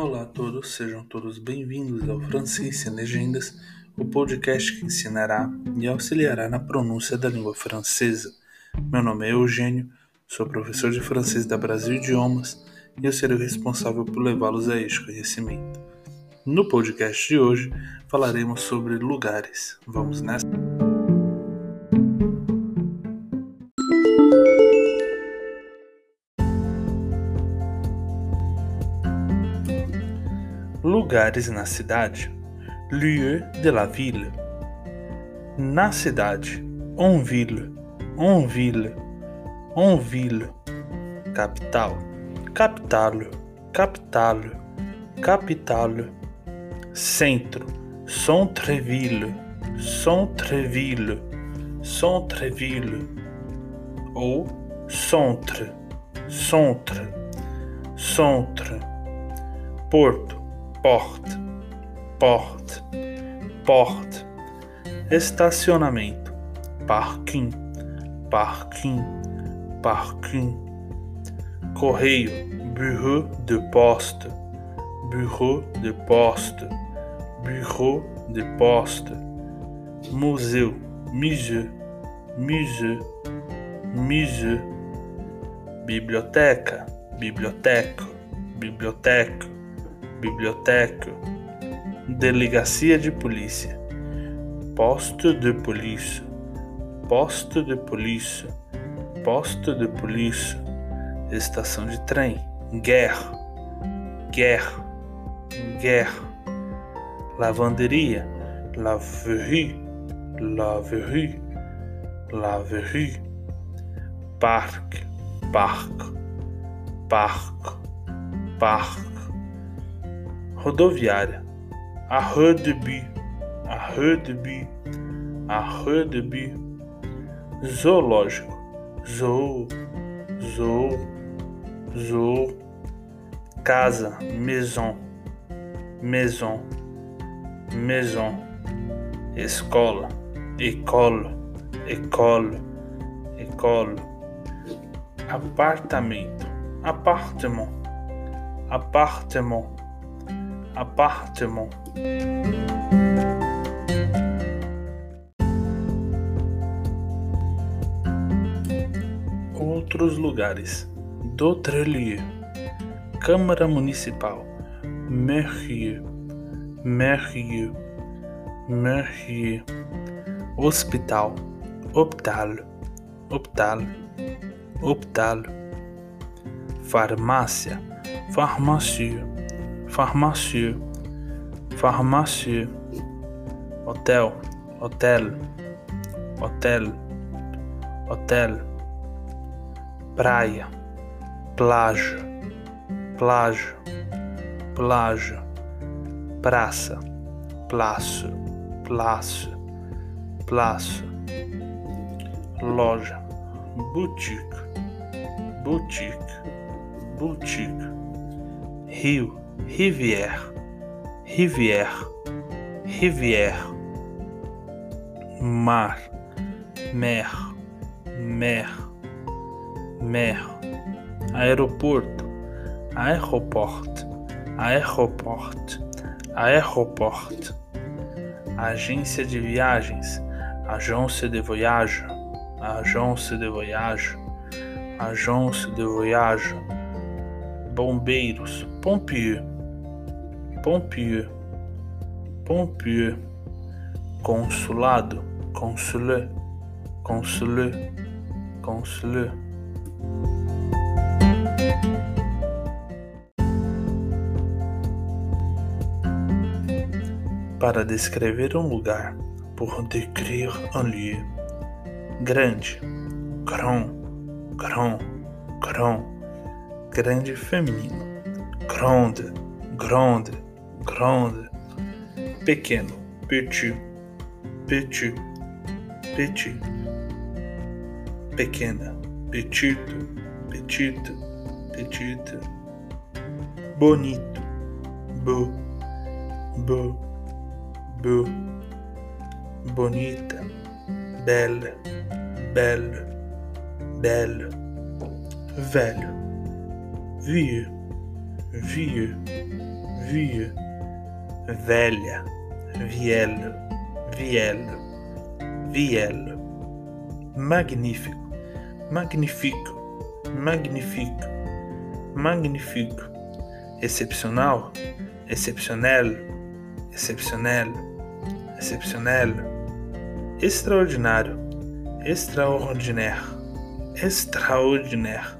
Olá a todos, sejam todos bem-vindos ao Francês em Legendas, o podcast que ensinará e auxiliará na pronúncia da língua francesa. Meu nome é Eugênio, sou professor de francês da Brasil Idiomas e eu serei o responsável por levá-los a este conhecimento. No podcast de hoje falaremos sobre lugares. Vamos nessa? Lugares na cidade. Lieu de la ville. Na cidade. On ville. On ville. On ville. Capital. Capital. Capital. Capital. Centro. Centre-ville. Centre-ville. Centre-ville. Ou centre. Centre. Centre. Porto porte, porte, porte, estacionamento, parking, parking, parking, correio, bureau de poste, bureau de poste, bureau de poste, museu, museu, museu, museu, biblioteca, biblioteca, biblioteca biblioteca, delegacia de polícia, posto de polícia, posto de polícia, posto de polícia, estação de trem, guerra, guerra, guerra, lavanderia, laverie, laverie, laverie, parque, parque, parque, parque rodoviária, a Rue de Bi, a Rue de Bi, a Rue de Bi, zoológico, zoo, zoo, zoo, casa, maison, maison, maison, escola, école, école, école, apartamento, appartement, appartement appartement. Outros lugares. D'autres lieux. Câmara Municipal. Mairie. Mairie. Mairie. Hospital. Hospital. Hospital. Hospital. Farmácia. Farmácia pharmacie, pharmacie, hotel, hotel, hotel, hotel, praia, plágio, plágio, plágio, praça, plácio, plácio, plácio, loja, boutique, boutique, boutique, rio, Rivière, Rivière, Rivière, mar, mer, mer, mer, aeroporto, aeroport, aeroport, aeroport, agência de viagens, agência de voyage, agência de voyage, agência de voyage, bombeiros, pompier. Pompier, pompier, consulado, consulé, consulé, consulé. Para descrever um lugar, por décrire un lieu. Grande, grand, grand, grand, grande feminino, grande, grande, grande, pequeno, petit, petit, petit, pequena, petite, petite, petite, bonito, beau, beau, beau, bonita, belle, belle, belle, velho, vieux, vieux, vieux, velha, vielle, vielle, vielle, magnífico, magnifico, magnifico, magnifico, excepcional, exceptionnel, exceptionnel, exceptionnel, extraordinário, extraordinaire, extraordinaire,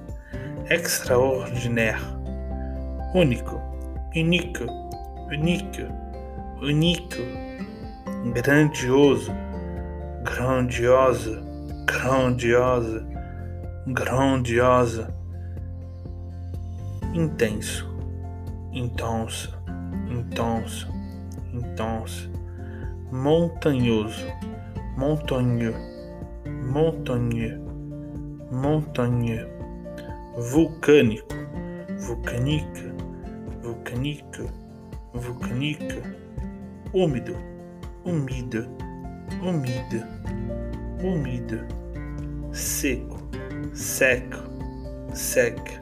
extraordinaire, único, unique, unique, unique, grandioso, grandiosa, grandiosa, grandiosa, intenso, intensa, intenso, intenso, montanhoso, montanheux, montanheux, montanheux, vulcânico, vulcanica, vulcanica, vulcanica, úmido, umida, umida, umida, seco, seco, seca,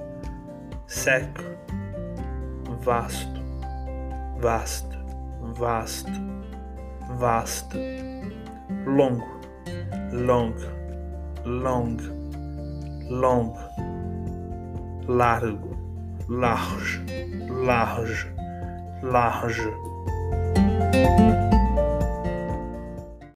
seco, vasto, vasto, vasto, vasto, longo, long, long, long, largo, large, large, large.